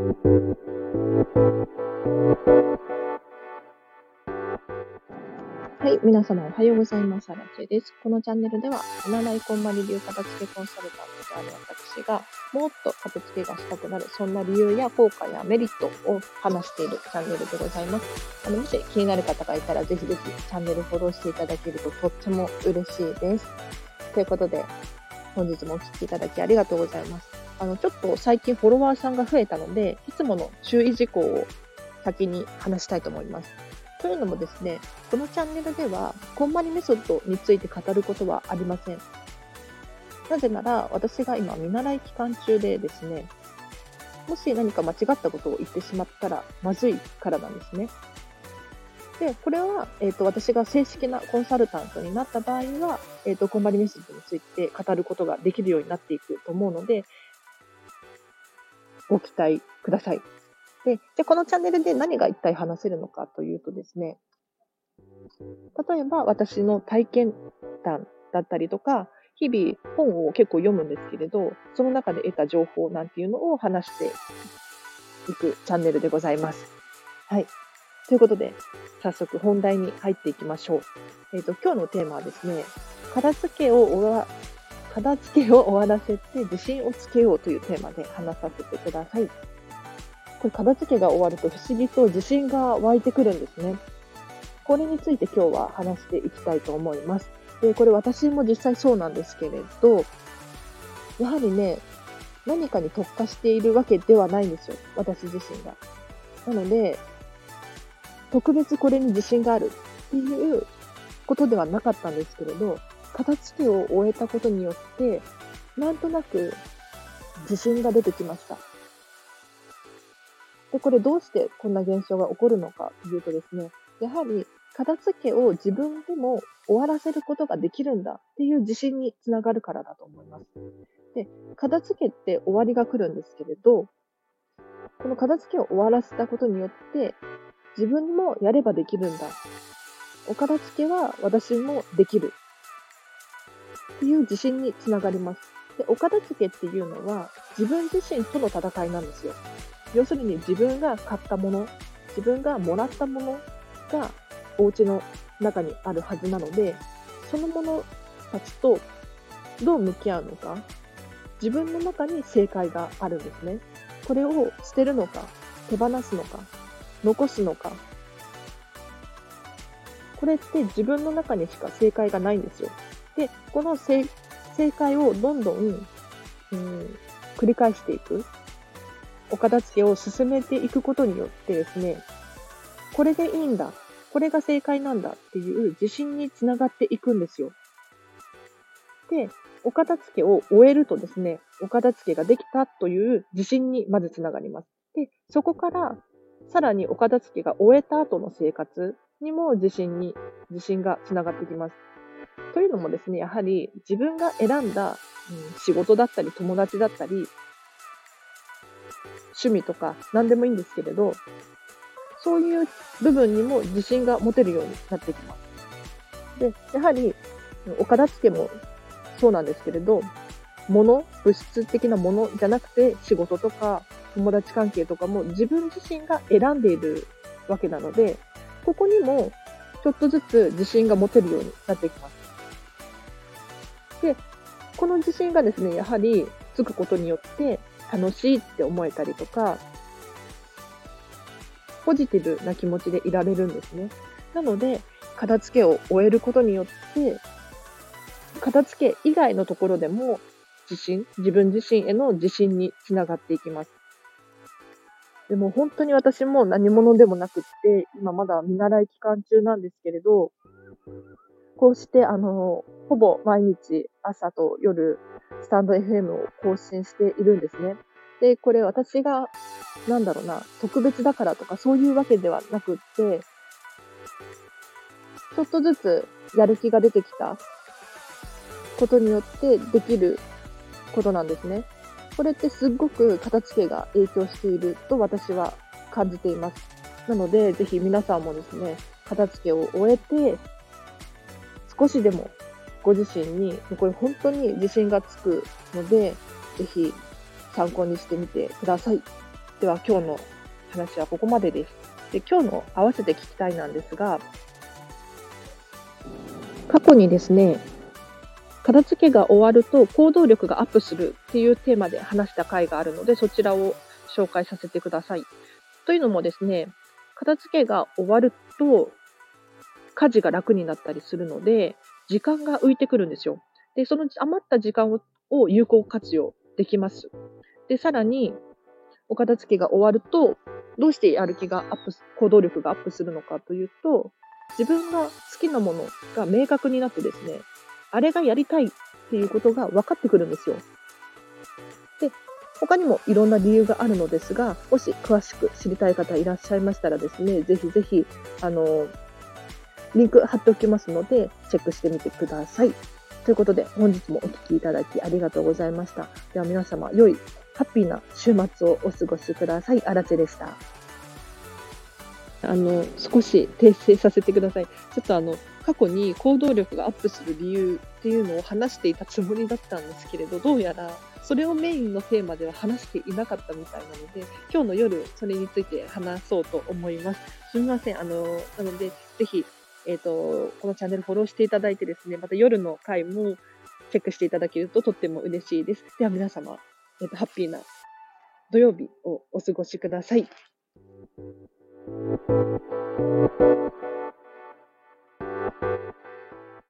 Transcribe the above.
はい、皆様おはようございます。アラチェです。このチャンネルでは、見習いこんまり流片付けコンサルタントである私が、もっと片付けがしたくなる、そんな理由や効果やメリットを話しているチャンネルでございます。あのもし気になる方がいたら、ぜひぜひチャンネルフォローしていただけるととっても嬉しいです。ということで、本日もお聴きいただきありがとうございます。あの、ちょっと最近フォロワーさんが増えたので、いつもの注意事項を先に話したいと思います。というのもですね、このチャンネルでは、こんまりメソッドについて語ることはありません。なぜなら、私が今見習い期間中でですね、もし何か間違ったことを言ってしまったらまずいからなんですね。で、これは、えっ、ー、と、私が正式なコンサルタントになった場合は、えっ、ー、と、こんまりメソッドについて語ることができるようになっていくと思うので、ご期待ください。で、じゃこのチャンネルで何が一体話せるのかというとですね、例えば私の体験談だったりとか、日々本を結構読むんですけれど、その中で得た情報なんていうのを話していくチャンネルでございます。はい。ということで、早速本題に入っていきましょう。えっ、ー、と、今日のテーマはですね、片付けを終わ、片付けを終わらせて自信をつけようというテーマで話させてください。これ片付けが終わると不思議と自信が湧いてくるんですね。これについて今日は話していきたいと思います。で、これ私も実際そうなんですけれど、やはりね、何かに特化しているわけではないんですよ。私自身が。なので、特別これに自信があるっていうことではなかったんですけれど、片付けを終えたことによって、なんとなく自信が出てきました。で、これどうしてこんな現象が起こるのかというとですね、やはり片付けを自分でも終わらせることができるんだっていう自信につながるからだと思います。で、片付けって終わりが来るんですけれど、この片付けを終わらせたことによって、自分もやればできるんだ。お片付けは私もできる。っていう自信につながります。で、お片付けっていうのは自分自身との戦いなんですよ。要するに自分が買ったもの、自分がもらったものがお家の中にあるはずなので、そのものたちとどう向き合うのか、自分の中に正解があるんですね。これを捨てるのか、手放すのか、残すのか。これって自分の中にしか正解がないんですよ。で、この正解をどんどん、うん、繰り返していく。お片付けを進めていくことによってですね、これでいいんだ、これが正解なんだっていう自信につながっていくんですよ。で、お片付けを終えるとですね、お片付けができたという自信にまずつながります。で、そこからさらにお片付けが終えた後の生活にも自信に、自信がつながってきます。というのもですね、やはり自分が選んだ、うん、仕事だったり友達だったり、趣味とか何でもいいんですけれど、そういう部分にも自信が持てるようになってきます。で、やはり、お片付けもそうなんですけれど、物、物質的なものじゃなくて仕事とか友達関係とかも自分自身が選んでいるわけなので、ここにもちょっとずつ自信が持てるようになってきます。で、この自信がですね、やはりつくことによって、楽しいって思えたりとか、ポジティブな気持ちでいられるんですね。なので、片付けを終えることによって、片付け以外のところでも自信、自分自身への自信につながっていきます。でも本当に私も何者でもなくって、今まだ見習い期間中なんですけれど、こうしてあの、ほぼ毎日朝と夜スタンド FM を更新しているんですね。で、これ私が、なんだろうな、特別だからとかそういうわけではなくって、ちょっとずつやる気が出てきたことによってできることなんですね。これってすっごく片付けが影響していると私は感じています。なので、ぜひ皆さんもですね、片付けを終えて、少しでもご自身に、これ本当に自信がつくので、ぜひ参考にしてみてください。では今日の話はここまでです。で今日の合わせて聞きたいなんですが、過去にですね、片付けが終わると行動力がアップするっていうテーマで話した回があるので、そちらを紹介させてください。というのもですね、片付けが終わると家事が楽になったりするので、時間が浮いてくるんですよ。で、その余った時間を有効活用できます。で、さらに、お片付けが終わると、どうしてやる気がアップ、行動力がアップするのかというと、自分が好きなものが明確になってですね、あれがやりたいっていうことが分かってくるんですよ。で、他にもいろんな理由があるのですが、もし詳しく知りたい方いらっしゃいましたらですね、ぜひぜひ、あの、リンク貼っておきますので、チェックしてみてください。ということで、本日もお聴きいただきありがとうございました。では皆様、良い、ハッピーな週末をお過ごしください。あらでした。あの、少し訂正させてください。ちょっとあの、過去に行動力がアップする理由っていうのを話していたつもりだったんですけれど、どうやらそれをメインのテーマでは話していなかったみたいなので、今日の夜それについて話そうと思います。すみません。あの、なので、ぜひ、えっ、ー、と、このチャンネルフォローしていただいてですね、また夜の回もチェックしていただけるととっても嬉しいです。では皆様、えっ、ー、と、ハッピーな土曜日をお過ごしください。